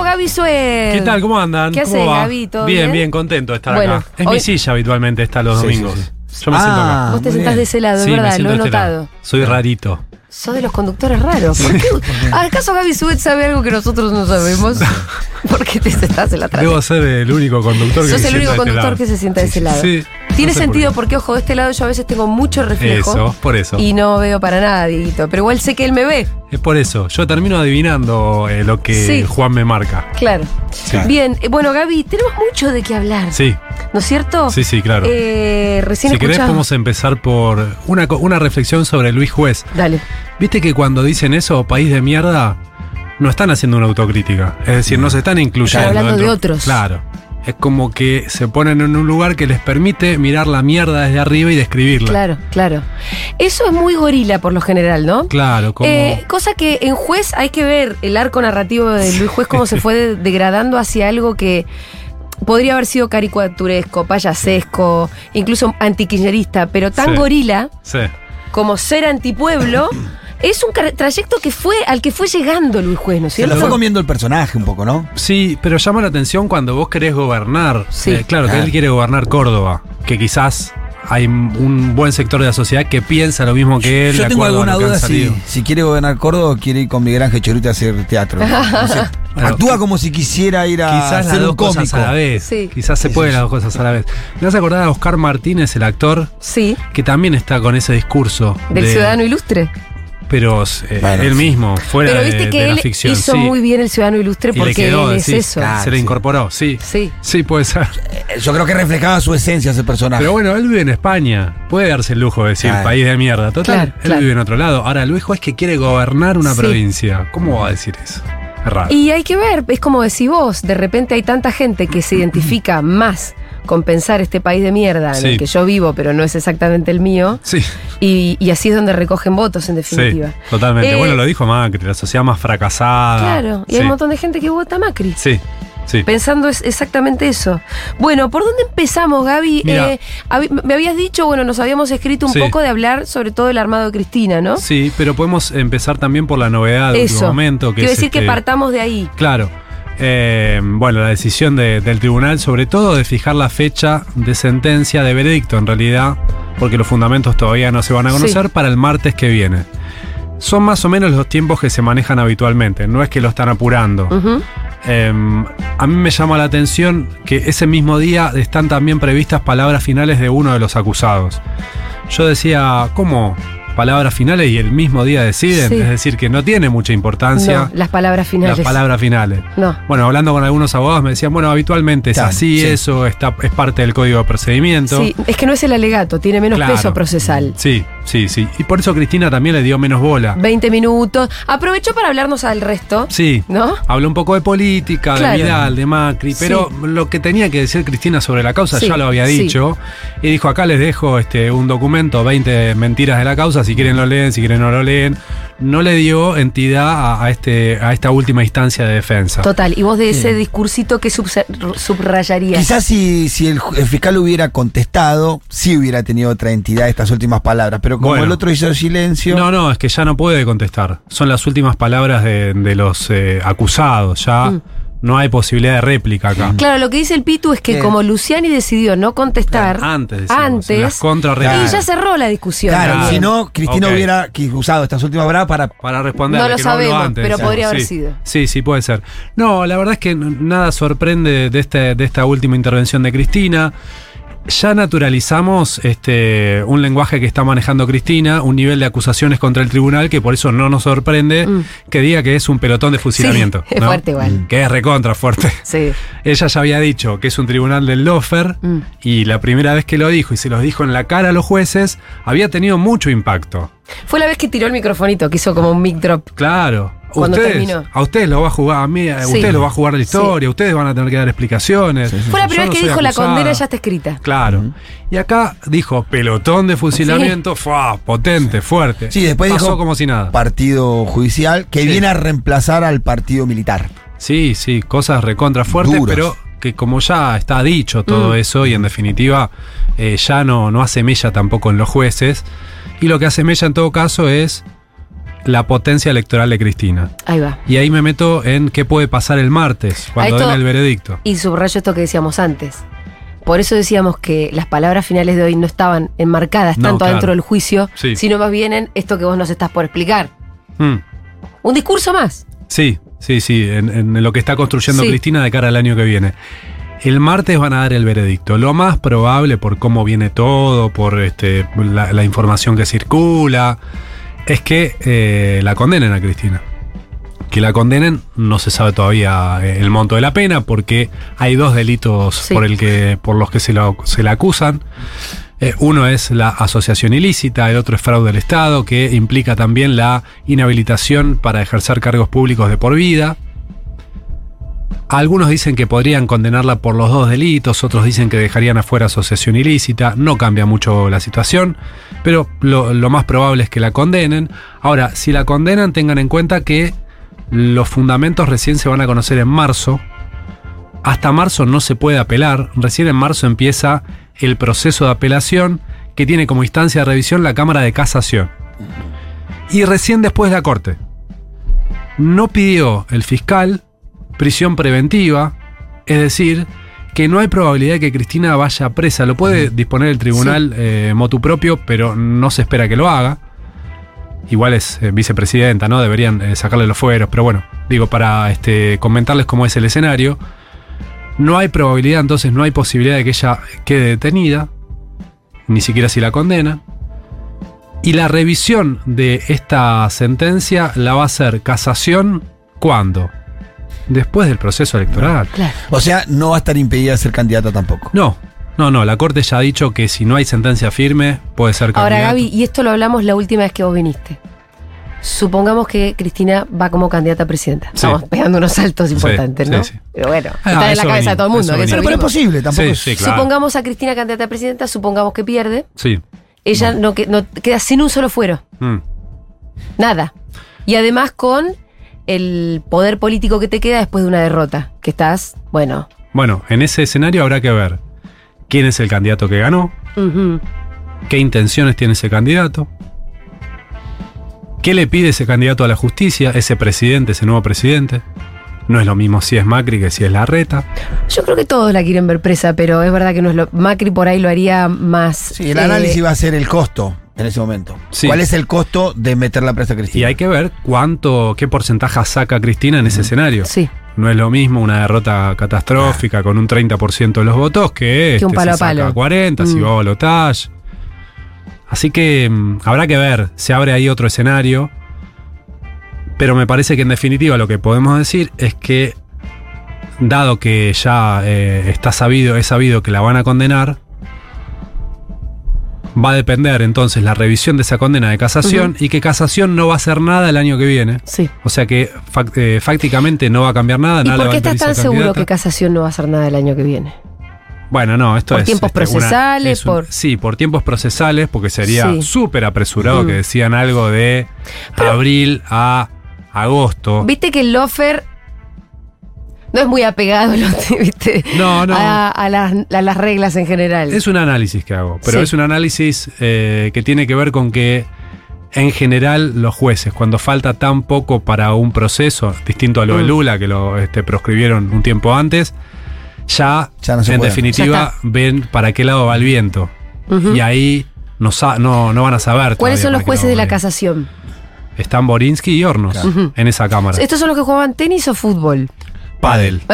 Querido Gaby Suez. ¿Qué tal? ¿Cómo andan? ¿Qué ¿Cómo haces? ¿Todo bien, bien? bien, contento de estar Bueno, acá. Es hoy- mi silla habitualmente está los Sí, domingos. sí, sí. Yo me siento Ah, acá. Vos te sentás bien. de ese lado, es verdad, lo he este notado. Soy rarito. Sos de los conductores raros. ¿Por qué? ¿Acaso Gaby Suet sabe algo que nosotros no sabemos? ¿Por qué te sentás en la atrás? Debo ser el único conductor que Sos se el único sienta este conductor que se sienta de ese lado. Sí. Tiene No sé por sentido porque, ojo, de este lado yo a veces tengo mucho reflejo. Eso, por eso. Y no veo para nada, Dieguito. Pero igual sé que él me ve. Es por eso. Yo termino adivinando eh, lo que Sí. Juan me marca. Claro. Sí. Bien, eh, bueno, Gaby, tenemos mucho de qué hablar. Sí, ¿No es cierto? sí, sí, claro. Eh, recién si querés podemos empezar por una, reflexión sobre Luis Juez. Dale. Viste que cuando dicen eso, país de mierda, no están haciendo una autocrítica. Es decir, no se están incluyendo. Están hablando de otros. Claro. Es como que se ponen en un lugar que les permite mirar la mierda desde arriba y describirla. Claro, claro. Eso es muy gorila por lo general, ¿no? Claro, como. Eh, cosa que en juez hay que ver el arco narrativo de Luis Juez cómo se fue de- degradando hacia algo que podría haber sido caricaturesco, payasesco, incluso antikirchnerista, pero tan Sí. gorila sí. como ser antipueblo es un trayecto que fue al que fue llegando Luis Juez, ¿no es Se lo cierto? fue comiendo el personaje un poco, ¿no? Sí, pero llama la atención cuando vos querés gobernar. Sí. Eh, claro, que él quiere gobernar Córdoba, que quizás hay un buen sector de la sociedad que piensa lo mismo que él. Yo de tengo acuerdo a alguna lo que han duda si, salido. si quiere gobernar Córdoba o quiere ir con Miguel Ángel Chorita a hacer teatro. No sé. Bueno, Actúa como si quisiera ir a Quizás las ser dos un cosas cómico. a la vez. Sí. Quizás se Sí, puede sí, las dos cosas a la vez. ¿Me vas a acordar a Oscar Martínez, el actor, Sí, que también está con ese discurso? del de- ciudadano ilustre. Pero eh, Bueno, él sí. mismo, fuera Pero de, viste de que la él ficción. hizo sí. muy bien el ciudadano ilustre Y le porque quedó, él es sí, eso. claro. Se le incorporó, sí. Sí. Sí, puede ser. Eh, Yo creo que reflejaba su esencia ese personaje. Pero bueno, él vive en España. Puede darse el lujo de decir Claro. país de mierda. Total, Claro, él claro. vive en otro lado. Ahora, Luis Juez que quiere gobernar una Sí. provincia. ¿Cómo va a decir eso? Es raro. Y hay que ver, es como decís vos, de repente hay tanta gente que se identifica más con pensar este país de mierda en Sí. el que yo vivo, pero no es exactamente el mío, Sí, y, y así es donde recogen votos, en sí, definitiva. totalmente. Eh, bueno, lo dijo Macri, la sociedad más fracasada. Claro, y hay Sí. un montón de gente que vota Macri. Sí, sí. Pensando es exactamente eso. Bueno, ¿por dónde empezamos, Gaby? Eh, me habías dicho, bueno, nos habíamos escrito un Sí. poco de hablar sobre todo el armado de Cristina, ¿no? Sí, pero podemos empezar también por la novedad de último Eso. momento. Que Quiero es decir que este- partamos de ahí. Claro. Eh, bueno, la decisión de- del tribunal, sobre todo de fijar la fecha de sentencia, de veredicto en realidad, porque los fundamentos todavía no se van a conocer, Sí. para el martes que viene. Son más o menos los tiempos que se manejan habitualmente, no es que lo están apurando. Eh, a mí me llama la atención que ese mismo día están también previstas palabras finales de uno de los acusados. Yo decía, ¿cómo? Palabras finales y el mismo día deciden, Sí. es decir, que no tiene mucha importancia No, las palabras finales. las palabras finales. No. Bueno, hablando con algunos abogados me decían, bueno, habitualmente es Claro, así, sí. eso está, es parte del código de procedimiento. Sí, es que no es el alegato, tiene menos Claro. peso procesal. Sí, sí, sí. Y por eso Cristina también le dio menos bola. 20 minutos. Aprovechó para hablarnos al resto. Sí. ¿No? Habló un poco de política, Claro. de Vidal, de Macri, pero lo que tenía que decir Cristina sobre la causa Sí, ya lo había sí. dicho. Y dijo, acá les dejo este, un documento, 20 mentiras de la causa, si quieren lo leen, si quieren no lo leen. No le dio entidad a, a este, a esta última instancia de defensa. Total. Y vos de ese discursito que subrayarías. Quizás si, si el, el fiscal hubiera contestado, sí hubiera tenido otra entidad estas últimas palabras. Pero como Bueno. el otro hizo silencio. No, no, es que ya no puede contestar. Son las últimas palabras de, de los eh, acusados. Ya Mm. no hay posibilidad de réplica acá. Claro, lo que dice el Pitu es que Bien. como Luciani decidió no contestar Claro, antes, decimos, en las antes contrarréplicas. y ya cerró la discusión. Claro, Claro. si no, Cristina hubiera usado estas últimas palabras para. Para responder. No lo sabemos, antes, pero podría haber Sí. sido. Sí, sí, puede ser. No, la verdad es que nada sorprende de, este, de esta última intervención de Cristina. Ya naturalizamos este, un lenguaje que está manejando Cristina, un nivel de acusaciones contra el tribunal que por eso no nos sorprende Mm. que diga que es un pelotón de fusilamiento. es ¿no? fuerte igual. Que es recontra fuerte. Sí. Ella ya había dicho que es un tribunal del lofer Mm. y la primera vez que lo dijo y se los dijo en la cara a los jueces, había tenido mucho impacto. Fue la vez que tiró el microfonito, que hizo como un mic drop. Claro. Cuando ustedes, terminó. A ustedes lo va a jugar, a mí, a Sí. ustedes lo va a jugar la Sí. historia, ustedes van a tener que dar explicaciones. Fue la primera no vez que dijo la condena ya está escrita. Claro. Y acá dijo pelotón de fusilamiento, ¡fua! potente, fuerte. Sí, después Pasó dijo como si nada. partido judicial que Sí. viene a reemplazar al partido militar. Sí, sí, cosas recontra fuertes, Duros. pero que como ya está dicho todo Mm. eso y en definitiva eh, ya no, no hace mella tampoco en los jueces. Y lo que hace mella en todo caso es la potencia electoral de Cristina. Ahí va. Y ahí me meto en qué puede pasar el martes, cuando den el veredicto. Y subrayo esto que decíamos antes. Por eso decíamos que las palabras finales de hoy no estaban enmarcadas No, tanto claro. adentro del juicio, Sí. sino más bien en esto que vos nos estás por explicar. Mm. Un discurso más. Sí, sí, sí, en, en lo que está construyendo Sí. Cristina de cara al año que viene. El martes van a dar el veredicto. Lo más probable, por cómo viene todo, por este, la, la información que circula, es que eh, la condenen a Cristina. Que la condenen, no se sabe todavía eh, el monto de la pena, porque hay dos delitos Sí. por, el que, por los que se, lo- se la acusan. Eh, uno es la asociación ilícita, el otro es fraude del Estado, que implica también la inhabilitación para ejercer cargos públicos de por vida. Algunos dicen que podrían condenarla por los dos delitos, otros dicen que dejarían afuera asociación ilícita, no cambia mucho la situación, pero lo, lo más probable es que la condenen. Ahora, si la condenan, tengan en cuenta que los fundamentos recién se van a conocer en marzo. Hasta marzo no se puede apelar, recién en marzo empieza el proceso de apelación que tiene como instancia de revisión la Cámara de Casación. Y recién después la Corte. No pidió el fiscal prisión preventiva, es decir, que no hay probabilidad de que Cristina vaya presa. Lo puede disponer el tribunal eh, motu propio, pero no se espera que lo haga. Igual es eh, vicepresidenta, ¿no? Deberían eh, sacarle los fueros, pero bueno, digo, para este, comentarles cómo es el escenario. No hay probabilidad, entonces no hay posibilidad de que ella quede detenida, ni siquiera si la condena. Y la revisión de esta sentencia la va a hacer casación ¿cuándo? Después del proceso electoral. Claro. O sea, no va a estar impedida de ser candidata tampoco. No, no, no, la Corte ya ha dicho que si no hay sentencia firme puede ser Ahora, candidato. Gaby, y esto lo hablamos la última vez que vos viniste. Supongamos que Cristina va como candidata a presidenta. Sí. Estamos pegando unos saltos importantes, sí, ¿no? sí. Pero bueno, Ah, está en la cabeza de todo el mundo. que. Pero, pero es posible, tampoco Sí, es- sí, claro. Supongamos a Cristina candidata a presidenta, supongamos que pierde. Sí. Ella no, que- no queda sin un solo fuero. Mm. Nada. Y además con el poder político que te queda después de una derrota. Que estás, bueno. Bueno, en ese escenario habrá que ver quién es el candidato que ganó, qué intenciones tiene ese candidato, qué le pide ese candidato a la justicia, ese presidente, ese nuevo presidente. No es lo mismo si es Macri que si es Larreta. Yo creo que todos la quieren ver presa, pero es verdad que no es lo. Macri por ahí lo haría más. Sí, el eh, análisis va a ser el costo en ese momento. Sí. ¿Cuál es el costo de meter la presa a Cristina? Y hay que ver cuánto, qué porcentaje saca Cristina en ese escenario. Sí. No es lo mismo una derrota catastrófica con un 30% de los votos que, Que un este, palo palo. saca 40, si Mm. va a balotage. Así que mm, habrá que ver, se abre ahí otro escenario. Pero me parece que en definitiva lo que podemos decir es que, dado que ya eh, está sabido, es sabido que la van a condenar, va a depender entonces la revisión de esa condena de casación y que casación no va a hacer nada el año que viene. Sí. O sea que eh, fácticamente no va a cambiar nada. ¿Y nada por qué estás tan seguro candidata. que Casación no va a hacer nada el año que viene? Bueno, no, esto ¿Por es. tiempos este, una- procesales, es un- por- Sí, por tiempos procesales, porque sería Sí. súper apresurado Mm. que decían algo de abril a agosto. Viste que el Lofer no es muy apegado ¿viste? No, no. A, a las, a las reglas en general. Es un análisis que hago, pero Sí. es un análisis eh, que tiene que ver con que en general los jueces, cuando falta tan poco para un proceso, distinto a lo de Mm. Lula, que lo este, proscribieron un tiempo antes, ya, Ya no se en definitiva ven para qué lado va el viento. Y ahí no, no, no van a saber. ¿Cuáles son los jueces de la casación? Están Borinsky y Hornos en esa cámara. ¿Estos son los que jugaban tenis o fútbol? Padel.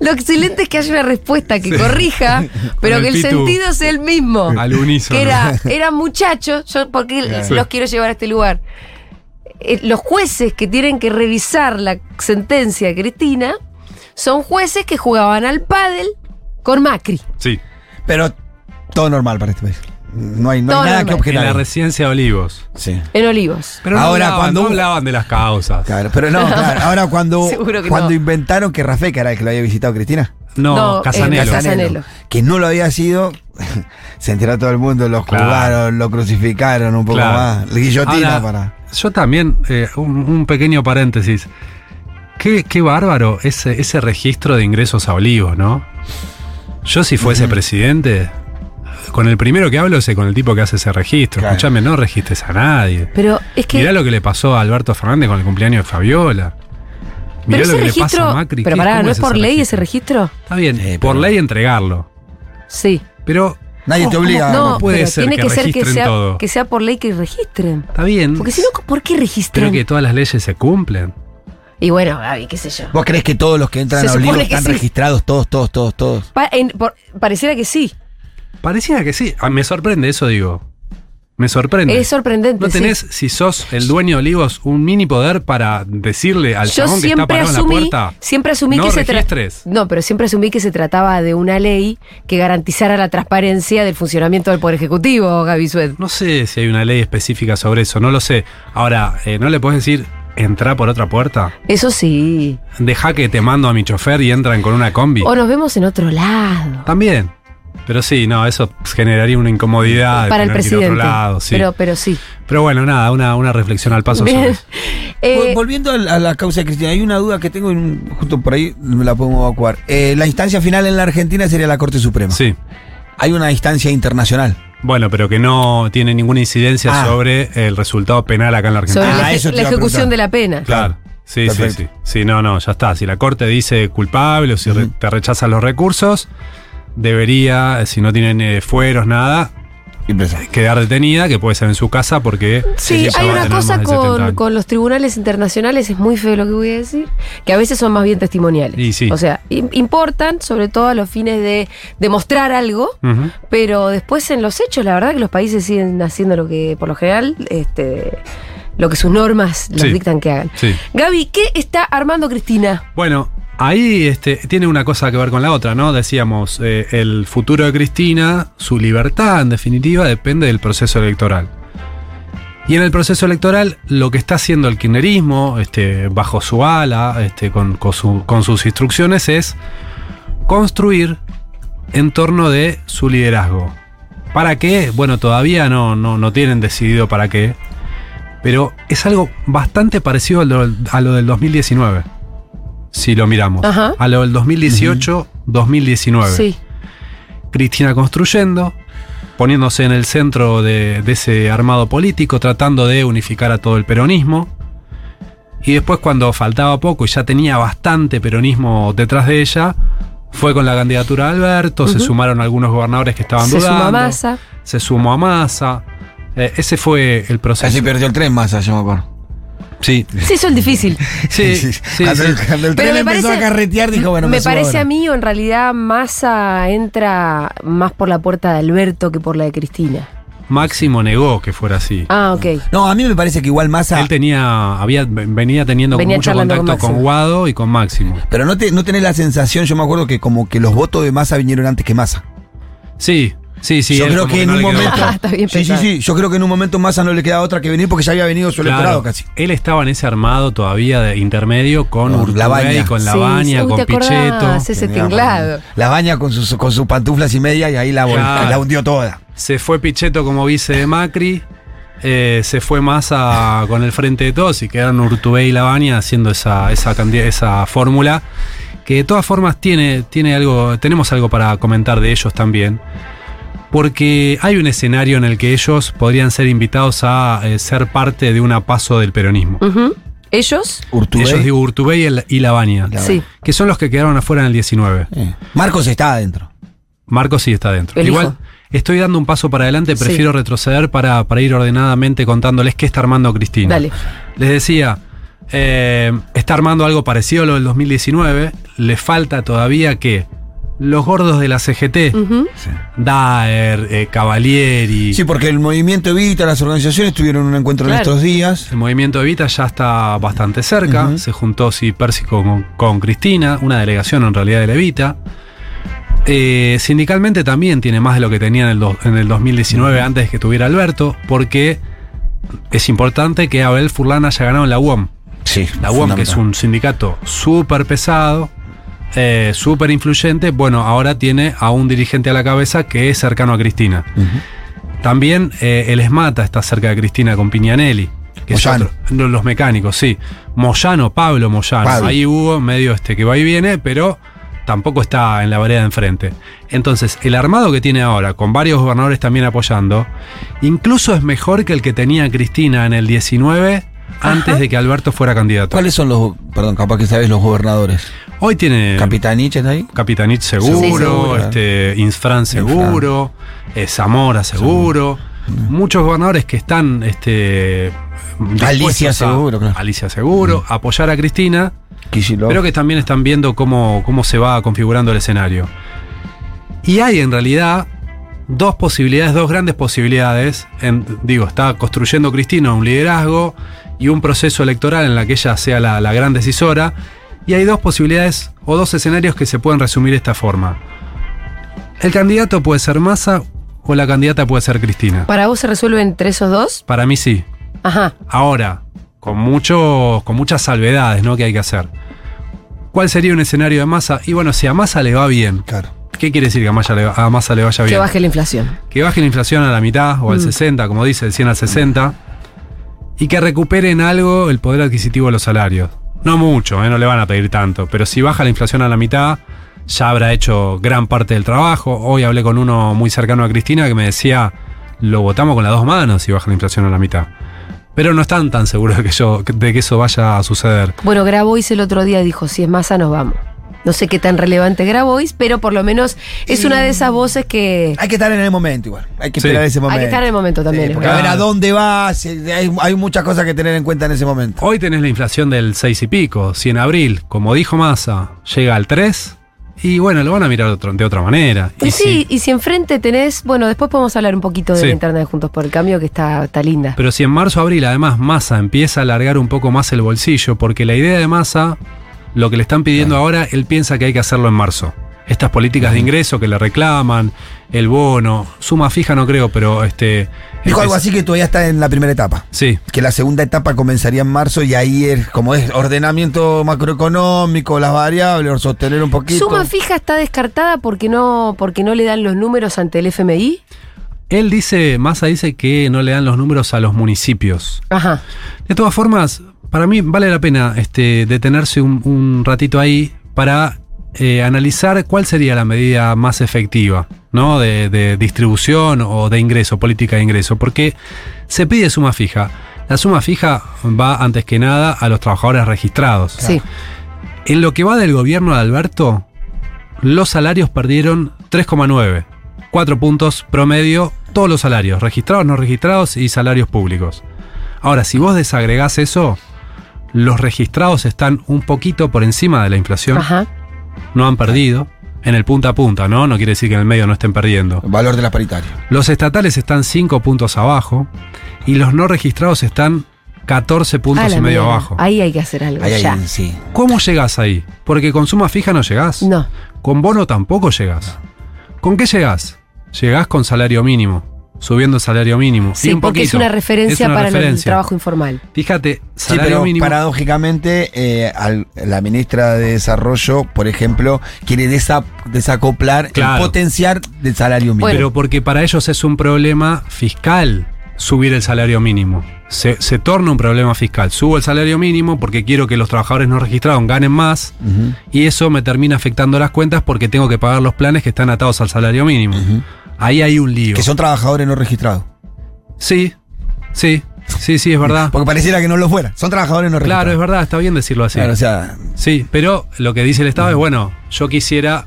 Lo excelente es que haya una respuesta que corrija, pero Con que el el pitu. sentido sea el mismo. Al unísono. que era, eran muchachos, yo porque Claro. los quiero llevar a este lugar. Eh, los jueces que tienen que revisar la sentencia de Cristina son jueces que jugaban al pádel con Macri. Sí. Pero todo normal para este país. No hay, no hay Todo nada que normal. En objetar. la residencia de Olivos. Sí. En Olivos. Pero no Ahora, hablaban, cuando no hablaban de las causas. Claro, pero no, claro. Ahora cuando, cuando no. inventaron que Rafeca era el que lo había visitado Cristina, No, No, eh, Casanelo. Casanelo. que no lo había sido, se enteró todo el mundo, lo Claro. juzgaron, lo crucificaron un poco Claro. más. La guillotina Ahora, para. Yo también, eh, un, un pequeño paréntesis. Qué, qué bárbaro ese, ese registro de ingresos a Olivos, ¿no? Yo si fuese presidente, con el primero que hablo es con el tipo que hace ese registro. Claro. Escúchame, no registres a nadie. Pero es que. Mirá lo que le pasó a Alberto Fernández con el cumpleaños de Fabiola. Mirá pero lo ese que le registro. pasa a Macri. Pero ¿Qué- pará, ¿no es por ley ese registro? Está bien, Sí, por ley entregarlo. Sí. Pero Nadie te obliga. No, no puede ser tiene que que, ser que sea, todo. que sea por ley que registren. está bien. Porque si no, ¿por qué registran? pero que todas las leyes se cumplen. Y bueno, Gaby, qué sé yo. ¿Vos crees que todos los que entran Se a Olivo están sí. registrados? Todos, todos, todos, todos. Pa- en- por- pareciera que sí. Pareciera que sí. Ah, me sorprende eso, digo. Me sorprende. Es sorprendente. ¿No sí. tenés, si sos el dueño de Olivos, un mini poder para decirle al Yo chabón que está parado en la asumí, puerta? siempre asumí no que se registres. No, pero siempre asumí que se trataba de una ley que garantizara la transparencia del funcionamiento del Poder Ejecutivo, Gaby Sued. No sé si hay una ley específica sobre eso, no lo sé. Ahora, eh, ¿no le podés decir entra por otra puerta? Eso sí. Deja que te mando a mi chofer y entran con una combi. O nos vemos en otro lado. También. Pero sí, no, eso generaría una incomodidad. Para el presidente. Otro lado, sí. pero, pero, pero sí. bueno, nada, una, una reflexión al paso sobre. Eh, Vol- Volviendo a la causa de Cristina, hay una duda que tengo, y justo por ahí me la podemos evacuar. Eh, la instancia final en la Argentina sería la Corte Suprema. Sí. Hay una instancia internacional. Bueno, pero que no tiene ninguna incidencia Ah. sobre el resultado penal acá en la Argentina. sobre Ah, la, eso te la ejecución de la pena. Claro. Sí, sí, Perfecto. sí. Sí, no, no, ya está. Si la Corte dice culpable o si te rechazan los recursos, debería, si no tienen eh, fueros, nada, presa. quedar detenida, que puede ser en su casa porque... Sí, hay una cosa más de 70 con, con los tribunales internacionales, es muy feo lo que voy a decir, que a veces son más bien testimoniales. Y sí. O sea, im- importan sobre todo a los fines de demostrar algo, pero después en los hechos, la verdad que los países siguen haciendo lo que, por lo general, este, lo que sus normas les Sí. dictan que hagan. Sí. Gaby, ¿qué está armando Cristina? Bueno, ahí este, tiene una cosa que ver con la otra, ¿no? Decíamos, eh, el futuro de Cristina, su libertad en definitiva, depende del proceso electoral. Y en el proceso electoral, lo que está haciendo el kirchnerismo, este, bajo su ala, este, con, con su- con sus instrucciones, es construir en torno de su liderazgo. ¿Para qué? Bueno, todavía no, no, no tienen decidido para qué. Pero es algo bastante parecido a lo, a lo del 2019. Si lo miramos. Ajá. A lo del 2018-2019. Sí. Cristina construyendo, poniéndose en el centro de, de ese armado político, tratando de unificar a todo el peronismo. Y después cuando faltaba poco y ya tenía bastante peronismo detrás de ella, fue con la candidatura de Alberto, se sumaron algunos gobernadores que estaban Se dudando. suma Massa. Se sumó a Massa. Eh, ese fue el proceso. Casi perdió el tren más, yo me acuerdo. Sí. Sí, eso es difícil. Sí, sí, sí. cuando, el- cuando el Pero tren me empezó parece- a carretear, dijo, bueno, me subo parece ahora. a mí, o en realidad, Massa entra más por la puerta de Alberto que por la de Cristina. Máximo negó que fuera así. Ah, ok. No, a mí me parece que igual Massa. Él tenía, había, venía teniendo Venía mucho con contacto con. Guado y con Máximo. Pero no, te, no tenés la sensación, yo me acuerdo que como que los votos de Massa vinieron antes que Massa. Sí, sí, sí. yo creo que en no un momento. Ah, sí, sí, sí. Yo creo que en un momento Massa no le queda otra que venir porque ya había venido su Claro, electorado casi. Él estaba en ese armado todavía de intermedio con Con Urtubey, Labaña. con Sí, Labaña, uy, con. Pichetto. Ese tinglado. La baña con sus, con sus pantuflas y media y ahí la, Claro. la hundió toda. Se fue Pichetto como vice de Macri. eh, se fue Massa con el frente de todos y quedaron Urtubey y Labaña haciendo esa, esa, esa fórmula. Que de todas formas tiene, tiene algo, tenemos algo para comentar de ellos también. Porque hay un escenario en el que ellos podrían ser invitados a eh, ser parte de una paso del peronismo. ¿Ellos? Urtubey. Ellos digo Urtubey y el- y Labaña. La- Sí. Que son los que quedaron afuera en el 19. Eh. Marcos está adentro. Marcos sí está dentro. El Igual hijo. estoy dando un paso para adelante, Sí. prefiero retroceder para, para ir ordenadamente contándoles qué está armando Cristina. Dale. Les decía, eh, está armando algo parecido a lo del 2019. Le falta todavía que los gordos de la CGT. Daer, eh, Cavalieri, Sí, porque el movimiento Evita, las organizaciones tuvieron un encuentro en estos días. el movimiento Evita ya está bastante cerca. Se juntó sí, Percy con, con Cristina, una delegación en realidad de la Evita. Eh, sindicalmente también tiene más de lo que tenía en el, do- en el 2019 antes de que tuviera Alberto, porque es importante que Abel Furlan haya ganado en la UOM. Sí. La UOM, que es un sindicato súper pesado, eh, súper influyente, bueno, ahora tiene a un dirigente a la cabeza que es cercano a Cristina. También eh, el ESMATA está cerca de Cristina con Piñanelli. Que Moyano. otro- los mecánicos, sí. Moyano, Pablo Moyano. Pablo. Ahí hubo medio este que va y viene, pero tampoco está en la vereda de enfrente. Entonces, el armado que tiene ahora, con varios gobernadores también apoyando, incluso es mejor que el que tenía Cristina en el 19 antes de que Alberto fuera candidato. ¿Cuáles son los, perdón, capaz que sabes los gobernadores? Hoy tiene Capitanich está ahí. Capitanich seguro, Sí, seguro. este, Insfran seguro, eh, Zamora seguro. Muchos gobernadores que están este, Alicia a- seguro, claro. Alicia seguro, a apoyar a Cristina, Kicillof. pero que también están viendo cómo, cómo se va configurando el escenario. Y hay en realidad dos posibilidades, dos grandes posibilidades. En- digo, está construyendo Cristina un liderazgo y un proceso electoral en la que ella sea la, la gran decisora. Y hay dos posibilidades o dos escenarios que se pueden resumir de esta forma. El candidato puede ser Massa o la candidata puede ser Cristina. ¿Para vos se resuelve entre esos dos? Para mí sí. Ajá. Ahora, con, mucho, con muchas salvedades ¿no? que hay que hacer. ¿Cuál sería un escenario de Massa? Y bueno, si a Massa le va bien, Claro. ¿qué quiere decir que a Massa le, a Massa le vaya bien? Que baje la inflación. Que baje la inflación a la mitad o al Mm. 60, como dice, el 100 al 60. Y que recuperen algo el poder adquisitivo de los salarios. No mucho, ¿eh? no le van a pedir tanto. Pero si baja la inflación a la mitad, ya habrá hecho gran parte del trabajo. Hoy hablé con uno muy cercano a Cristina que me decía, lo votamos con las dos manos si baja la inflación a la mitad. Pero no están tan seguros de que, eso vaya a suceder. Bueno, Grabois el otro día dijo, si es masa nos vamos. No sé qué tan relevante Grabois, pero por lo menos es una de esas voces que Hay que estar en el momento igual. Hay que Sí. esperar ese momento. hay que estar en el momento también. Sí, porque a ver a dónde va. si- hay, hay muchas cosas que tener en cuenta en ese momento. Hoy tenés la inflación del 6 y pico. Si en abril, como dijo Massa, llega al 3, y bueno, lo van a mirar de, otro- de otra manera. Y Y sí, si- y si enfrente tenés, bueno, después podemos hablar un poquito de Sí. la internet Juntos por el Cambio, que está, está linda. Pero si en marzo abril además Massa empieza a alargar un poco más el bolsillo, porque la idea de Massa, lo que le están pidiendo ahora, él piensa que hay que hacerlo en marzo. Estas políticas de ingreso que le reclaman, el bono, suma fija no creo, pero este. Dijo algo así que todavía está en la primera etapa. Sí, Que la segunda etapa comenzaría en marzo y ahí es como es ordenamiento macroeconómico, las variables, sostener un poquito. Suma fija está descartada porque no, porque no le dan los números ante el FMI. él dice, Massa dice que no le dan los números a los municipios. Ajá. De todas formas, para mí vale la pena este, detenerse un, un ratito ahí para eh, analizar cuál sería la medida más efectiva, ¿no? De, de distribución o de ingreso, política de ingreso, porque se pide suma fija. La suma fija va antes que nada a los trabajadores registrados. Sí. En lo que va del gobierno de Alberto, los salarios perdieron 3,9. 4 puntos promedio, todos los salarios, registrados, no registrados y salarios públicos. Ahora, si vos desagregás eso, los registrados están un poquito por encima de la inflación, Ajá. no han perdido. En el punta a punta, ¿no? No quiere decir que en el medio no estén perdiendo. Valor de las paritarias. Los estatales están 5 puntos abajo y los no registrados están 14 puntos y medio mierda. abajo. Ahí hay que hacer algo. Ahí, ya. ahí, sí. ¿Cómo llegás ahí? Porque con suma fija no llegás. No. Con bono tampoco llegás. ¿Con qué llegás? Llegás con salario mínimo. Subiendo el salario mínimo. Sí, un porque es una referencia Es una para el trabajo informal. Fíjate, Sí, salario pero mínimo. paradójicamente, eh, al- la ministra de Desarrollo, por ejemplo, quiere desa- desacoplar Claro. el potenciar del salario mínimo. Bueno. Pero porque para ellos es un problema fiscal subir el salario mínimo. Se, se torna un problema fiscal. Subo el salario mínimo porque quiero que los trabajadores no registrados ganen más y eso me termina afectando las cuentas porque tengo que pagar los planes que están atados al salario mínimo. Ahí hay un lío. Que son trabajadores no registrados. Sí, sí, sí, sí, es verdad. Porque pareciera que no lo fuera. Son trabajadores no registrados. Claro, es verdad, está bien decirlo así. Claro, o sea, Sí, pero lo que dice el Estado es, bueno, yo quisiera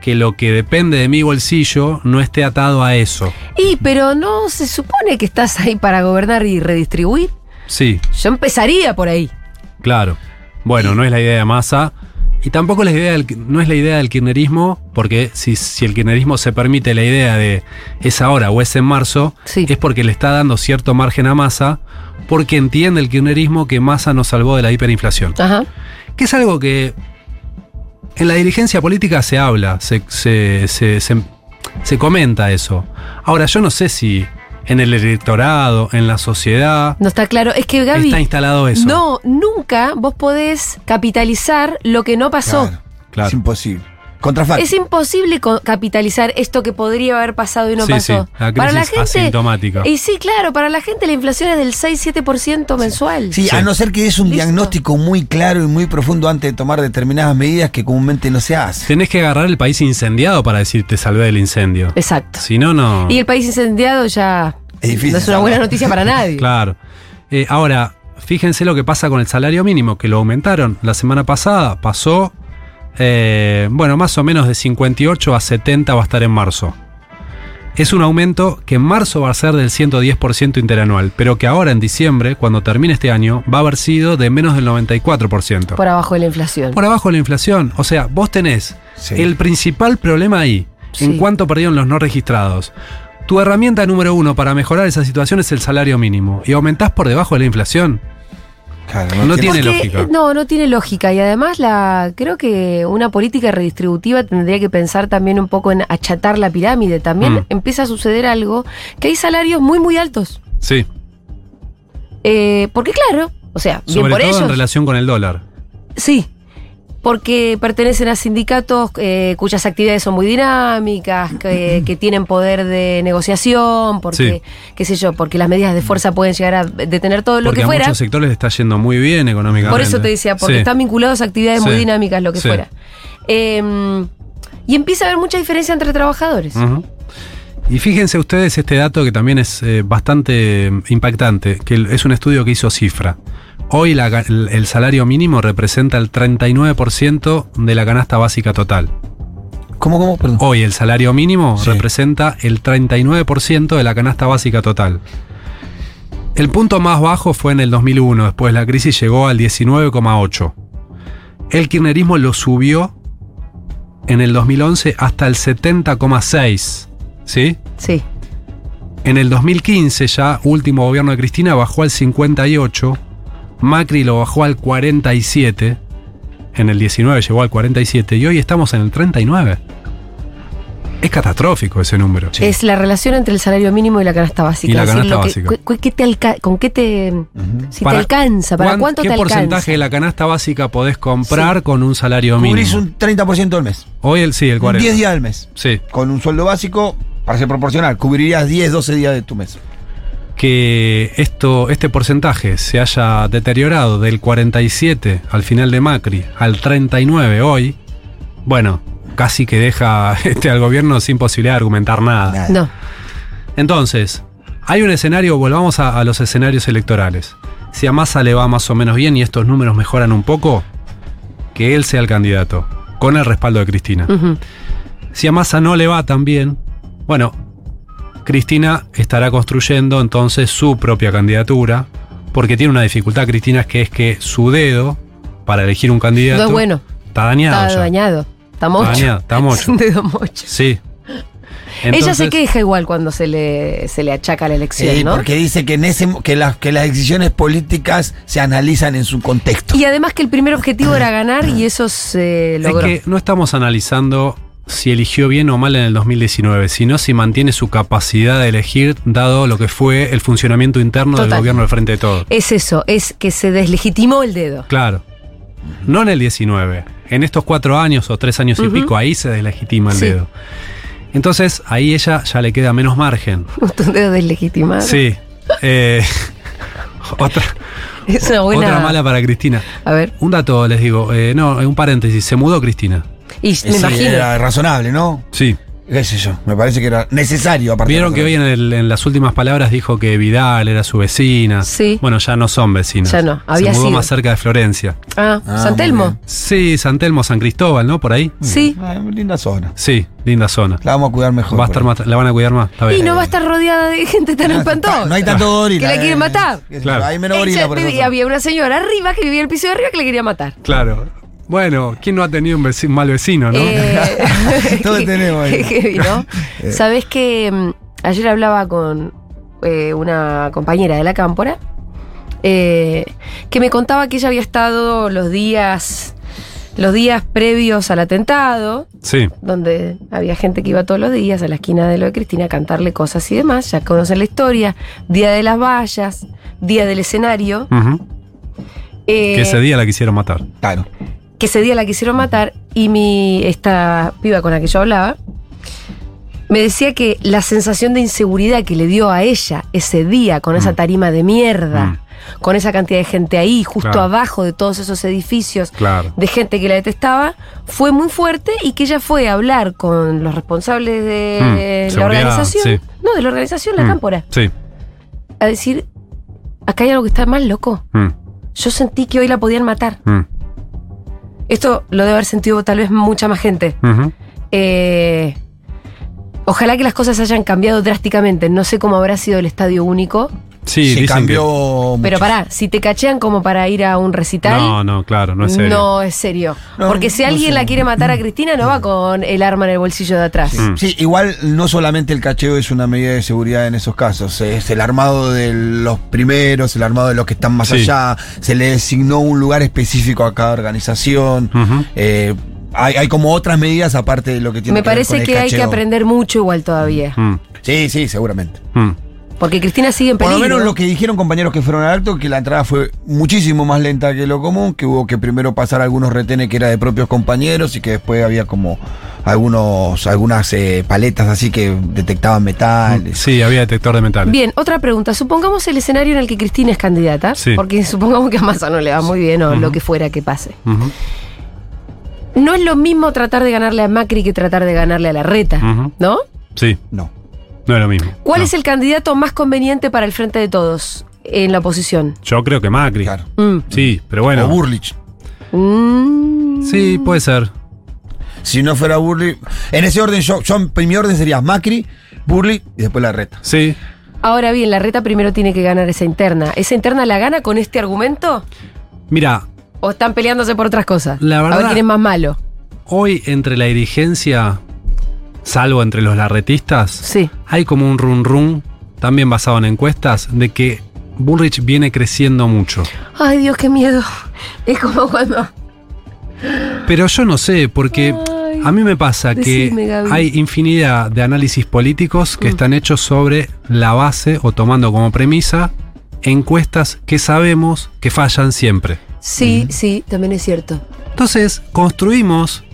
que lo que depende de mi bolsillo no esté atado a eso. Y, pero no se supone que estás ahí para gobernar y redistribuir. Sí, Yo empezaría por ahí. claro. Bueno, no es la idea de masa. Y tampoco la idea del- no es la idea del kirchnerismo, porque si, si el kirchnerismo se permite la idea de es ahora o es en marzo, Sí. es porque le está dando cierto margen a masa, porque entiende el kirchnerismo que masa nos salvó de la hiperinflación. Ajá. Que es algo que en la dirigencia política se habla, se, se, se- se- se comenta eso. Ahora, yo no sé si en el electorado, en la sociedad, No está claro. Es que Gaby. está instalado eso. No, nunca vos podés capitalizar lo que no pasó. claro, Claro. es imposible. Contrafacto. Es imposible co- capitalizar esto que podría haber pasado y no Sí, pasó. sí, la crisis asintomática. Y sí, claro, para la gente la inflación es del 6-7% mensual. Sí, Sí. a no ser que es un Listo. diagnóstico muy claro y muy profundo antes de tomar determinadas medidas que comúnmente no se hace. Tenés que agarrar el país incendiado para decir te salvé del incendio. Exacto. Si no, no. Y el país incendiado ya Es difícil no es una buena noticia para nadie. Claro. Eh, ahora, fíjense lo que pasa con el salario mínimo, que lo aumentaron la semana pasada. Pasó, eh, bueno, más o menos de 58 a 70 va a estar en marzo. Es un aumento que en marzo va a ser del 110% interanual, pero que ahora en diciembre, cuando termine este año, va a haber sido de menos del 94%. Por abajo de la inflación. Por abajo de la inflación. O sea, vos tenés Sí. el principal problema ahí, en Sí. cuánto perdieron los no registrados. Tu herramienta número uno para mejorar esa situación es el salario mínimo. Y aumentás por debajo de la inflación. Claro, No tiene Porque, lógica. No, no tiene lógica. Y además la creo que una política redistributiva tendría que pensar también un poco en achatar la pirámide. También Mm. empieza a suceder algo, que hay salarios muy, muy altos. Sí. Eh, porque claro, o sea, bien Sobre por todo en ellos. relación con el dólar. Sí. Porque pertenecen a sindicatos eh, cuyas actividades son muy dinámicas, que, que tienen poder de negociación, porque, qué sé yo, porque las medidas de fuerza pueden llegar a detener todo lo Porque que a fuera. muchos sectores les está yendo muy bien económicamente. Por eso te decía, porque Sí. están vinculados a actividades muy dinámicas, lo que fuera. Eh, y empieza a haber mucha diferencia entre trabajadores. Ujú. Y fíjense ustedes este dato que también es eh, bastante eh, impactante, que es un estudio que hizo Cifra. Hoy la el, salario mínimo representa el 39% de la canasta básica total. ¿Cómo, cómo? Perdón. Hoy el salario mínimo Sí. representa el 39% de la canasta básica total. El punto más bajo fue en el 2001, después de la crisis llegó al 19,8. El kirchnerismo lo subió en el 2011 hasta el 70,6. ¿Sí? Sí. En el 2015, ya último gobierno de Cristina, bajó al 58. Macri lo bajó al 47. En el 19 llegó al 47 y hoy estamos en el 39. Es catastrófico ese número. Es la relación entre el salario mínimo y la canasta básica. Y la Es decir, canasta lo que- básica. cu- cu- ¿qué te alca- ¿Con qué te, si Para- te alcanza? ¿Para ¿Cuán- cuánto ¿Qué te alcanza? porcentaje de la canasta básica podés comprar con un salario Cubrís mínimo? un 30% del mes. Hoy el sí, el 40. 10 días del mes. Sí. Con un sueldo básico, para ser proporcional, cubrirías 10, 12 días de tu mes. que esto, este porcentaje se haya deteriorado del 47 al final de Macri al 39 hoy, bueno, casi que deja este, al gobierno sin posibilidad de argumentar nada. Nada. No. Entonces, hay un escenario, volvamos a, a los escenarios electorales. Si a Massa le va más o menos bien y estos números mejoran un poco, que él sea el candidato, con el respaldo de Cristina. Si a Massa no le va tan bien, bueno, Cristina estará construyendo entonces su propia candidatura, porque tiene una dificultad Cristina que es que su dedo para elegir un candidato No es bueno. está dañado. Está ya. dañado. Está mocho. dañado, está mocho. Es un dedo mocho. Sí. Ella se queja igual cuando se le, se le achaca la elección, Sí, ¿no? Porque dice que, en ese, que, las, que las decisiones políticas se analizan en su contexto. Y además que el primer objetivo era ganar y eso se Es logró. que no estamos analizando si eligió bien o mal en el 2019, sino si mantiene su capacidad de elegir dado lo que fue el funcionamiento interno del gobierno del Frente de Todo. Es eso, es que se deslegitimó el dedo. Claro. No en el 19. En estos cuatro años o tres años y pico, ahí se deslegitima el Sí. dedo. Entonces, ahí ella ya le queda menos margen. Un dedo deslegitimado. Sí. Eh, otra, Es una buena. otra mala para Cristina. A ver. Un dato les digo, eh, no, un paréntesis, se mudó Cristina. Y me imagino. Era razonable, ¿no? Sí. ¿Qué sé yo? Me parece que era necesario. Aparte Vieron que hoy en, el- en las últimas palabras dijo que Vidal era su vecina. Sí. Bueno, ya no son vecinos. Ya no, había Se mudó sido. más cerca de Florencia. Ah, Ah, San muy Telmo. bien. Sí, San Telmo, San Cristóbal, ¿no? Por ahí. Sí. Ah, linda zona. Sí, linda zona. La vamos a cuidar mejor. Va a estar más, la van a cuidar más. Está bien. Y no va a estar rodeada de gente tan espantosa. No hay tanto gorila. Que la quieren eh, matar. Claro. Hay menos Ella- gorila por eso. y había una señora arriba que vivía en el piso de arriba que le quería matar. Claro. Bueno, ¿quién no ha tenido un mal vecino, no? Eh, Todos tenemos ahí. qué heavy, ¿no? Sabes que mm, ayer hablaba con eh, una compañera de la cámpora eh, que me contaba que ella había estado los días los días previos al atentado Sí. donde había gente que iba todos los días a la esquina de lo de Cristina a cantarle cosas y demás, ya conocen la historia, Día de las Vallas, Día del Escenario, eh, Que ese día la quisieron matar. Claro. Que ese día la quisieron matar y mi esta piba con la que yo hablaba me decía que la sensación de inseguridad que le dio a ella ese día con esa Mm. tarima de mierda, Mm. con esa cantidad de gente ahí, justo Claro. abajo de todos esos edificios, Claro. de gente que la detestaba, fue muy fuerte y que ella fue a hablar con los responsables de Mm, la organización, sí. no, de la organización La Cámpora, Sí. a decir, acá hay algo que está mal loco. Yo sentí que hoy la podían matar. Esto lo debe haber sentido tal vez mucha más gente. Eh, ojalá que las cosas hayan cambiado drásticamente. No sé cómo habrá sido el estadio único. Sí, Se dicen cambió mucho. Pero pará, si te cachean como para ir a un recital. No, no, claro, no es serio. No es serio. No, Porque si no alguien sé. la quiere matar a Cristina, no va con el arma en el bolsillo de atrás. Mm. Sí, igual no solamente el cacheo es una medida de seguridad en esos casos, es el armado de los primeros, el armado de los que están más Sí. allá, se le designó un lugar específico a cada organización. Eh, hay, hay como otras medidas aparte de lo que tiene Me que ver con parece el que hay que aprender mucho igual todavía. Mm, Sí, sí, seguramente. mm. Porque Cristina sigue en Por lo menos lo que dijeron compañeros que fueron al acto, que la entrada fue muchísimo más lenta que lo común, que hubo que primero pasar algunos retenes que era de propios compañeros y que después había como algunos algunas eh, paletas así que detectaban metales. Sí, había detector de metales. Bien, otra pregunta. Supongamos el escenario en el que Cristina es candidata. Sí. Porque supongamos que a Massa no le va muy bien o lo que fuera que pase. No es lo mismo tratar de ganarle a Macri que tratar de ganarle a la reta. ¿no? Sí, No. No es lo mismo. ¿Cuál No. es el candidato más conveniente para el frente de todos en la oposición? Yo creo que Macri. Claro. Mm. Sí, pero bueno. O Burlich. Mm. Sí, puede ser. Si no fuera Burlich. En ese orden, yo, yo en mi orden sería Macri, Burlich y después la reta. Sí. Ahora bien, la reta primero tiene que ganar esa interna. ¿Esa interna la gana con este argumento? Mira, ¿O están peleándose por otras cosas? La A ver verdad- quién es más malo. hoy entre la dirigencia, salvo entre los larretistas, Sí. hay como un run run, también basado en encuestas, de que Bullrich viene creciendo mucho. Ay, Dios, qué miedo. Es como cuando. Pero yo no sé, porque Ay, a mí me pasa decime, que Gaby. hay infinidad de análisis políticos que Mm. están hechos sobre la base o tomando como premisa encuestas que sabemos que fallan siempre. Sí, sí, también es cierto. Entonces, construimos...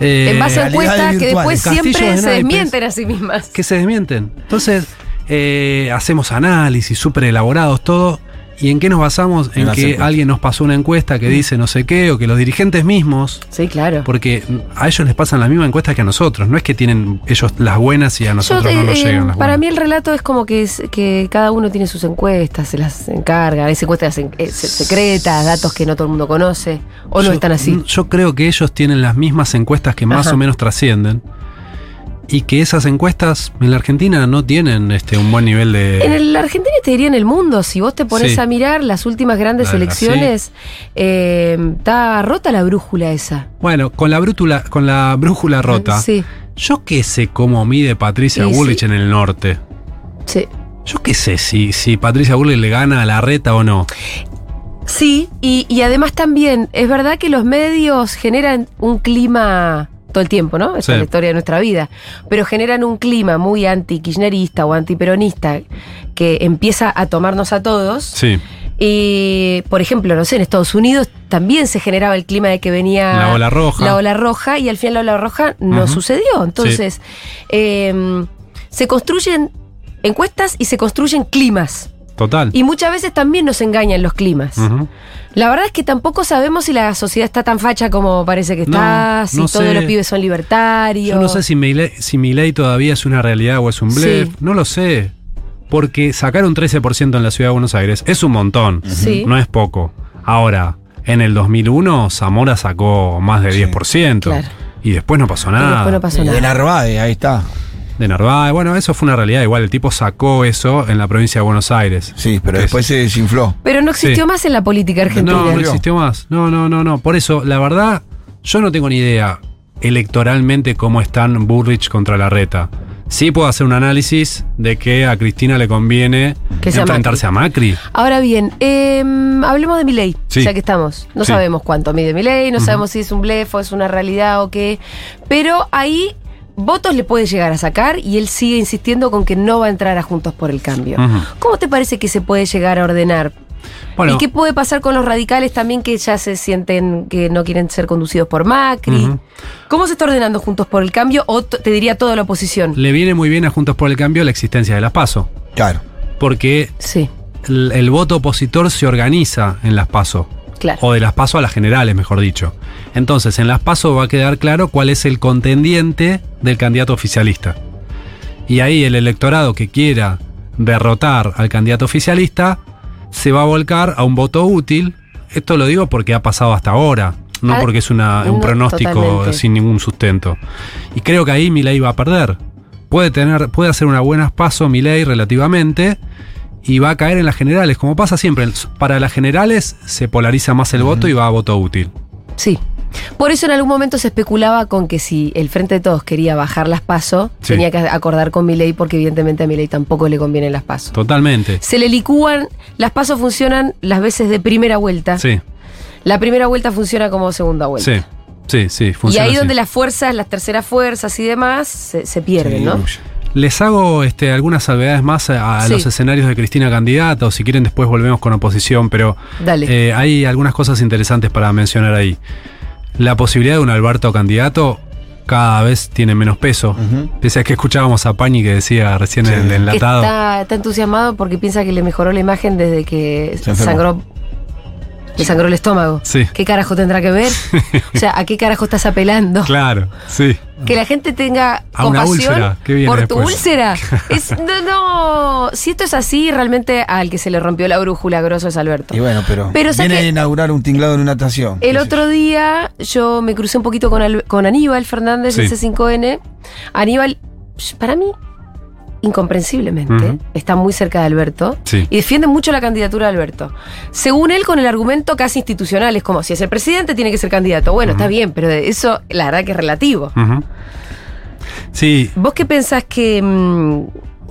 eh, en base a encuestas que después siempre de se desmienten a sí mismas. que se desmienten. Entonces, eh, hacemos análisis súper elaborados, todo. ¿Y en qué nos basamos? En En, las que encuestas. alguien nos pasó una encuesta que dice no sé qué, o que los dirigentes mismos, Sí, claro. porque a ellos les pasan la misma encuesta que a nosotros. No es que tienen ellos las buenas y a Yo, nosotros no eh, nos llegan las para buenas. mí el relato es como que, es, que cada uno tiene sus encuestas, se las encarga, hay encuestas en- eh, se- secretas, datos que no todo el mundo conoce, o no Yo- están así. Yo creo que ellos tienen las mismas encuestas que más Ajá. o menos trascienden. Y que esas encuestas en la Argentina no tienen este un buen nivel de. En la Argentina te diría en el mundo, si vos te pones Sí. a mirar las últimas grandes La elecciones, eh, está rota la brújula esa. Bueno, con la brújula, con la brújula rota. Sí, Yo qué sé cómo mide Patricia Bullrich en el norte. sí. Yo qué sé si, si Patricia Bullrich le gana a la reta o no. Sí, y, y además también es verdad que los medios generan un clima todo el tiempo, ¿no? Esa Sí. es la historia de nuestra vida. Pero generan un clima muy anti-kirchnerista o antiperonista que empieza a tomarnos a todos. Sí. Y, por ejemplo, no sé, en Estados Unidos también se generaba el clima de que venía La ola roja. la ola roja y al final la ola roja no sucedió. Entonces, eh, se construyen encuestas y se construyen climas. Total. Y muchas veces también nos engañan los climas. La verdad es que tampoco sabemos si la sociedad está tan facha como parece que está, No, si no todos sé. los pibes son libertarios. Yo no sé si mi, ley, si mi ley todavía es una realidad o es un blef. Sí. No lo sé. Porque sacar un 13% en la ciudad de Buenos Aires es un montón. Sí. No es poco. Ahora, en el 2001 Zamora sacó más de Sí. 10%. Claro. Y después no pasó Y nada. después no pasó De nada. Narváez, ahí está. De Narváez. Bueno, eso fue una realidad. Igual el tipo sacó eso en la provincia de Buenos Aires. Sí, pero después se desinfló. Pero no existió Sí. más en la política argentina. No, no existió más. No, no, no, no. Por eso, la verdad, yo no tengo ni idea electoralmente cómo están Burrich contra la reta. Sí puedo hacer un análisis de que a Cristina le conviene Que enfrentarse a Macri. Ahora bien, eh, hablemos de Milei, Sí. ya que estamos. No Sí. sabemos cuánto mide Milei, no Ujú. sabemos si es un blef o es una realidad o qué. Pero ahí votos le puede llegar a sacar y él sigue insistiendo con que no va a entrar a Juntos por el Cambio. ¿Cómo te parece que se puede llegar a ordenar Bueno, ¿Y qué puede pasar con los radicales también que ya se sienten que no quieren ser conducidos por Macri? ¿Cómo se está ordenando Juntos por el Cambio o te diría toda la oposición? le viene muy bien a Juntos por el Cambio la existencia de las PASO, Claro. porque Sí, el, el voto opositor se organiza en las PASO. Claro. O de las PASO a las generales, mejor dicho. Entonces, en las PASO va a quedar claro cuál es el contendiente del candidato oficialista. Y ahí el electorado que quiera derrotar al candidato oficialista se va a volcar a un voto útil. Esto lo digo porque ha pasado hasta ahora, no Ah, porque es una- un no, pronóstico totalmente. sin ningún sustento. Y creo que ahí Milei va a perder. Puede, tener, puede hacer unas buenas pasos Milei relativamente y va a caer en las generales, como pasa siempre. Para las generales se polariza más el voto y va a voto útil. Sí. Por eso en algún momento se especulaba con que si el Frente de Todos quería bajar las PASO, Sí. tenía que acordar con Milei porque evidentemente a Milei tampoco le convienen las PASO. Totalmente. Se le licúan, las PASO funcionan las veces de primera vuelta. Sí, La primera vuelta funciona como segunda vuelta. sí, sí, sí. Y ahí así. donde las fuerzas, las terceras fuerzas y demás se, se pierden, Sí, ¿no? uy. Les hago este, algunas salvedades más a, a Sí. los escenarios de Cristina candidata, o si quieren después volvemos con oposición, pero Dale. eh, hay algunas cosas interesantes para mencionar ahí. La posibilidad de un Alberto candidato cada vez tiene menos peso. Pese a que escuchábamos a Pañi que decía recién Sí. en el enlatado. está, está entusiasmado porque piensa que le mejoró la imagen desde que sangró. Le sangró el estómago. Sí. ¿Qué carajo tendrá que ver? o sea, ¿a qué carajo estás apelando? Claro, sí. Que la gente tenga A una úlcera, ¿qué viene por tu después? úlcera. Es, no, no. Si esto es así, realmente al que se le rompió la brújula grosso es Alberto. Y bueno, pero, Pero, ¿sabes viene a inaugurar un tinglado en natación. El qué sé otro día yo me crucé un poquito con, Al- con Aníbal Fernández de Sí. C5N. Aníbal, para mí, incomprensiblemente, está muy cerca de Alberto Sí. y defiende mucho la candidatura de Alberto. Según él, con el argumento casi institucional, es como si es el presidente, tiene que ser candidato. Bueno, está bien, pero eso la verdad que es relativo. Sí, ¿Vos qué pensás que... mm,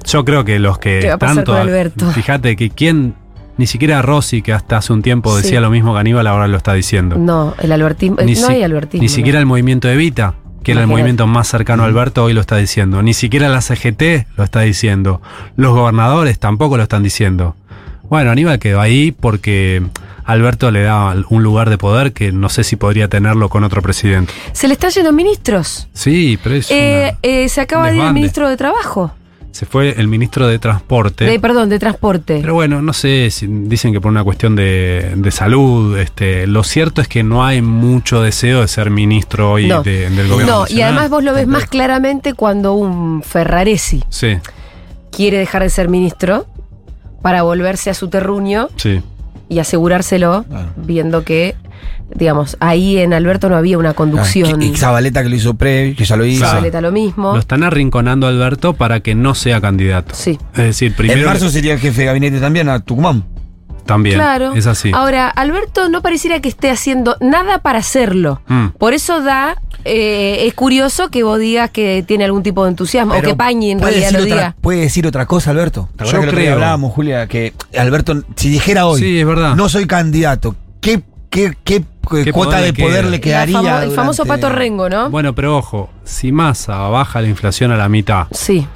yo creo que los que ¿Qué va a pasar tanto. con Alberto? Fíjate que quién. Ni siquiera Rossi, que hasta hace un tiempo Sí. decía lo mismo que Aníbal, ahora lo está diciendo. no, el albertismo... Ni no si- hay albertismo. Ni ¿no? siquiera el movimiento Evita, que era el movimiento más cercano a Alberto, hoy lo está diciendo. Ni siquiera la CGT lo está diciendo. Los gobernadores tampoco lo están diciendo. Bueno, Aníbal quedó ahí porque Alberto le da un lugar de poder que no sé si podría tenerlo con otro presidente. Se le están yendo ministros. Sí, pero es Eh, una- eh, se acaba de ir el ministro de Trabajo. Se fue el ministro de Transporte. De, perdón, de Transporte. Pero bueno, no sé, si dicen que por una cuestión de, de salud, este, lo cierto es que no hay mucho deseo de ser ministro hoy No. de- del gobierno. No, y nacional. además vos lo ves más claramente cuando un Ferraresi Sí, quiere dejar de ser ministro para volverse a su terruño sí. y asegurárselo, Claro. viendo que, digamos, ahí en Alberto no había una yo. conducción. Ah, Y Zabaleta que lo hizo pre, que ya lo hizo. Zabaleta lo mismo. Lo están arrinconando a Alberto para que no sea candidato. Sí. Es decir, En primero marzo sería el jefe de gabinete también a Tucumán. también. Claro. Es así. Ahora, Alberto no pareciera que esté haciendo nada para hacerlo. Mm. Por eso da, eh, es curioso que vos digas que tiene algún tipo de entusiasmo, o que Pañi en puede realidad lo otra- diga. Puede decir otra cosa, Alberto. ¿Te Yo que creo. hablábamos, Julia, que Alberto, si dijera hoy, Sí, es verdad. no soy candidato, ¿qué, qué, qué, ¿Qué cuota poder de poder queda? le quedaría? La famo- el famoso durante- pato rengo, ¿no? Bueno, pero ojo, si Massa baja la inflación a la mitad, Sí.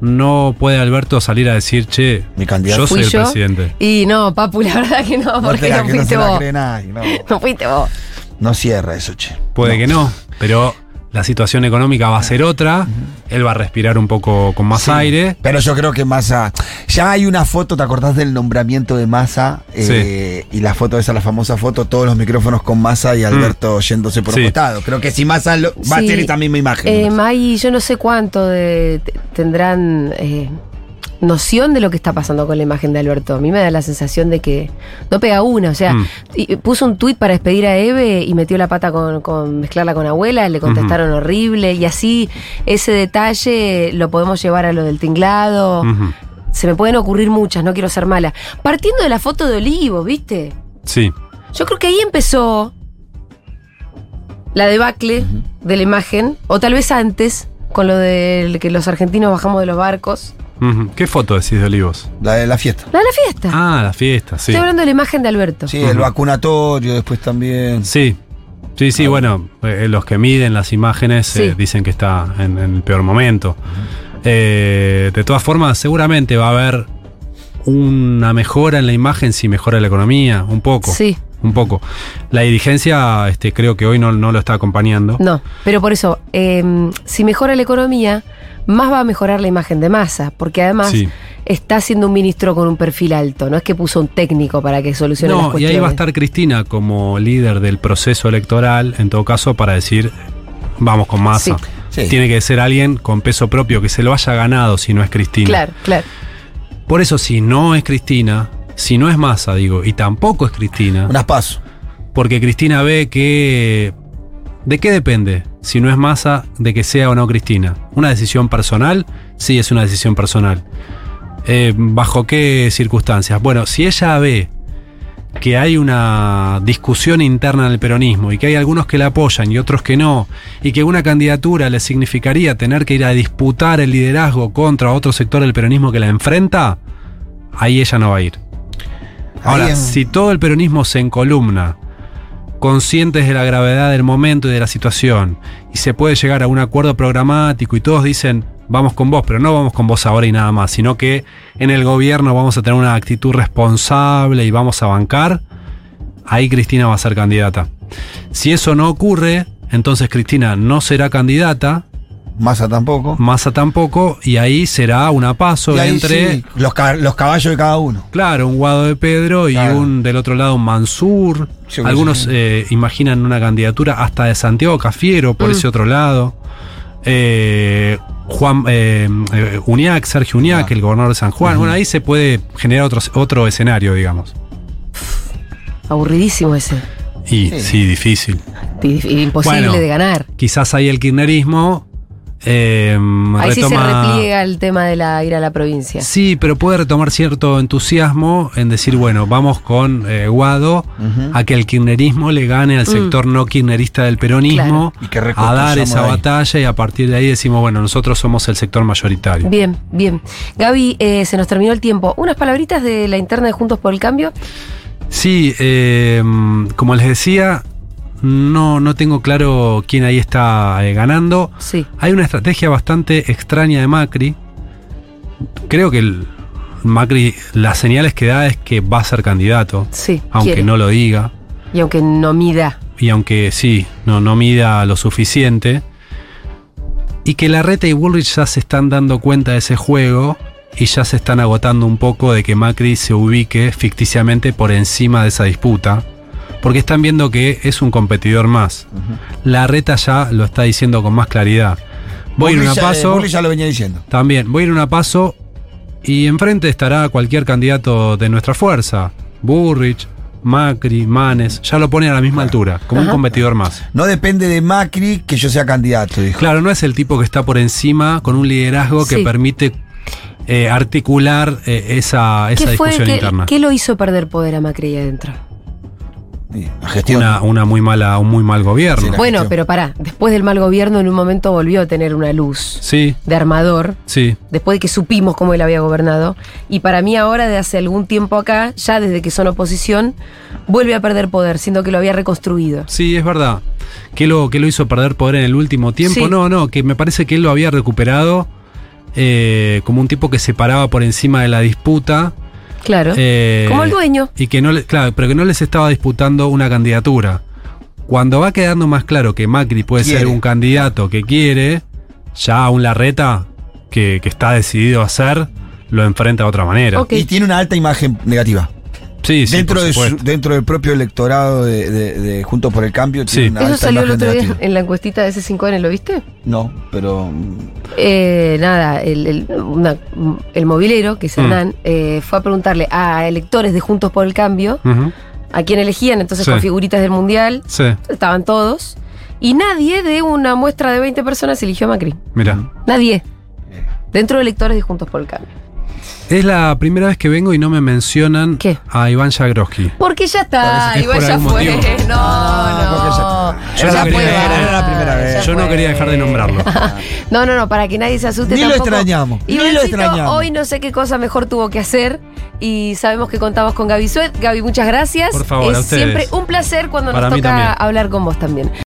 no puede Alberto salir a decir, che, Mi candidato. yo soy ¿Fui el yo? presidente. Y no, Papu, la verdad que no, No, porque no fuiste vos. nadie, no. No fuiste vos. No cierra eso, che. Puede No. que no, pero la situación económica va a ser otra. Él va a respirar un poco con más Sí. aire. Pero yo creo que Massa. Ya hay una foto, ¿te acordás del nombramiento de Massa? Eh, Y la foto esa, la famosa foto, todos los micrófonos con Massa y Alberto yéndose por Mm. Sí. un costado. Creo que si Massa lo- va Sí. a tener esa misma imagen. Eh, May, yo no sé cuánto de, tendrán eh, noción de lo que está pasando con la imagen de Alberto. A mí me da la sensación de que no pega una. O sea, Mm. y- puso un tuit para despedir a Eve y metió la pata con, con mezclarla con abuela, le contestaron horrible. Y así ese detalle lo podemos llevar a lo del tinglado. Se me pueden ocurrir muchas, no quiero ser mala. Partiendo de la foto de Olivos, ¿viste? Sí. Yo creo que ahí empezó la debacle de la imagen, o tal vez antes, con lo de que los argentinos bajamos de los barcos. ¿Qué foto decís de Olivos? La de la fiesta. La de la fiesta. Ah, la fiesta, sí. Estoy hablando de la imagen de Alberto. Sí, el vacunatorio después también. Sí. Sí, sí, bueno, eh, los que miden las imágenes eh, Sí. dicen que está en, en el peor momento. Eh, de todas formas, seguramente va a haber una mejora en la imagen si mejora la economía, un poco. Sí, Un poco. La dirigencia, este, creo que hoy no, no lo está acompañando. no. Pero por eso, eh, si mejora la economía, más va a mejorar la imagen de masa, porque además Sí. está siendo un ministro con un perfil alto, no es que puso un técnico para que solucione las No, y cuestiones. ahí va a estar Cristina como líder del proceso electoral, en todo caso, para decir, vamos con masa. Sí. Sí. Tiene que ser alguien con peso propio, que se lo haya ganado si no es Cristina. Claro, claro. Por eso, si no es Cristina, si no es masa, digo, y tampoco es Cristina, Unas pasos. porque Cristina ve que... ¿De qué depende? Si no es masa, de que sea o no Cristina. ¿Una decisión personal? Sí, es una decisión personal. Eh, ¿Bajo qué circunstancias? Bueno, si ella ve que hay una discusión interna en el peronismo y que hay algunos que la apoyan y otros que no, y que una candidatura le significaría tener que ir a disputar el liderazgo contra otro sector del peronismo que la enfrenta, ahí ella no va a ir. Ahora, si todo el peronismo se encolumna, conscientes de la gravedad del momento y de la situación, y se puede llegar a un acuerdo programático y todos dicen, vamos con vos, pero no vamos con vos ahora y nada más, sino que en el gobierno vamos a tener una actitud responsable y vamos a bancar, ahí Cristina va a ser candidata. Si eso no ocurre, entonces Cristina no será candidata, Masa tampoco. Massa tampoco, y ahí será una paso Y ahí entre... sí, los, ca- los caballos de cada uno. Claro, un Guado de Pedro y Claro. un del otro lado un Mansur. Sí, Algunos sí. eh, imaginan una candidatura hasta de Santiago Cafiero por Mm. ese otro lado. Eh, Juan eh, eh, Uñac, Sergio Uñac, Ah. el gobernador de San Juan. Bueno, ahí se puede generar otro, otro escenario, digamos. Aburridísimo ese. Y Sí. sí, difícil. Imposible Bueno. de ganar. Quizás ahí el kirchnerismo eh, Ahí sí se repliega el tema de la ir a la provincia. Sí, pero puede retomar cierto entusiasmo en decir, bueno, vamos con eh, Guado a que el kirchnerismo le gane al Mm. sector no kirchnerista del peronismo, a dar esa ahí. batalla y a partir de ahí decimos, bueno, nosotros somos el sector mayoritario. Bien, bien. Gaby, eh, se nos terminó el tiempo. Unas palabritas de la interna de Juntos por el Cambio. Sí, eh, como les decía, no, no tengo claro quién ahí está eh, ganando. Sí. Hay una estrategia bastante extraña de Macri. Creo que el Macri, las señales que da es que va a ser candidato, Sí. aunque quiere. no lo diga. Y aunque no mida. y aunque sí, no, no mida lo suficiente, y que Larreta y Bullrich ya se están dando cuenta de ese juego y ya se están agotando un poco de que Macri se ubique ficticiamente por encima de esa disputa, porque están viendo que es un competidor más. Larreta ya lo está diciendo con más claridad. Voy a ir una ya- eh, paso. Bullrich ya lo venía diciendo. También, voy a ir a una paso y enfrente estará cualquier candidato de nuestra fuerza. Burrich, Macri, Manes, ya lo pone a la misma altura, como Ajá. un competidor más. No depende de Macri que yo sea candidato, dijo. Claro, no es el tipo que está por encima con un liderazgo que permite eh, articular eh, esa, esa ¿Qué fue? discusión ¿Qué, interna. qué lo hizo perder poder a Macri ahí adentro? Sí, La gestión. Una, una muy mala, un muy mal gobierno. Sí, Bueno, gestión. pero pará. Después del mal gobierno, en un momento volvió a tener una luz Sí, de armador. sí. Después de que supimos cómo él había gobernado. Y para mí ahora, de hace algún tiempo acá, ya desde que son oposición, vuelve a perder poder, siendo que lo había reconstruido. Sí, es verdad. ¿Qué lo, qué lo hizo perder poder en el último tiempo? Sí. No, no, que me parece que él lo había recuperado eh, como un tipo que se paraba por encima de la disputa. Claro. eh, Como el dueño. Y que no le, claro, pero que no les estaba disputando una candidatura. Cuando va quedando más claro que Macri puede ser un candidato que quiere, ya un Larreta que, que está decidido a hacer, lo enfrenta de otra manera. Y tiene una alta imagen negativa. Sí, sí, dentro, de su- dentro del propio electorado de, de- de Juntos por el Cambio tiene Sí. una Eso alta salió el otro día negativa. en la encuestita de C5N, ¿lo viste? No, pero mm, Eh, nada, el, el- una- el movilero, que es Mm. Hernán, eh, fue a preguntarle a electores de Juntos por el Cambio a quién elegían, entonces Sí. con figuritas del Mundial, Sí, estaban todos, y nadie de una muestra de 20 personas eligió a Macri. mira. Nadie. Dentro de electores de Juntos por el Cambio. Es la primera vez que vengo y no me mencionan ¿Qué? a Iván Jagroski. Porque ya está, Es por ya fue. motivo. No, Ah, no. ya- Yo Ya no quería- va, era la primera vez. ya Yo no quería dejar de nombrarlo. No, no, no, para que nadie se asuste Ni lo extrañamos, ni lo extrañamos. hoy no sé qué cosa mejor tuvo que hacer y sabemos que contamos con Gaby Suet. Gaby, muchas gracias. Por favor, es a ustedes. siempre un placer cuando Para nos toca también. hablar con vos también.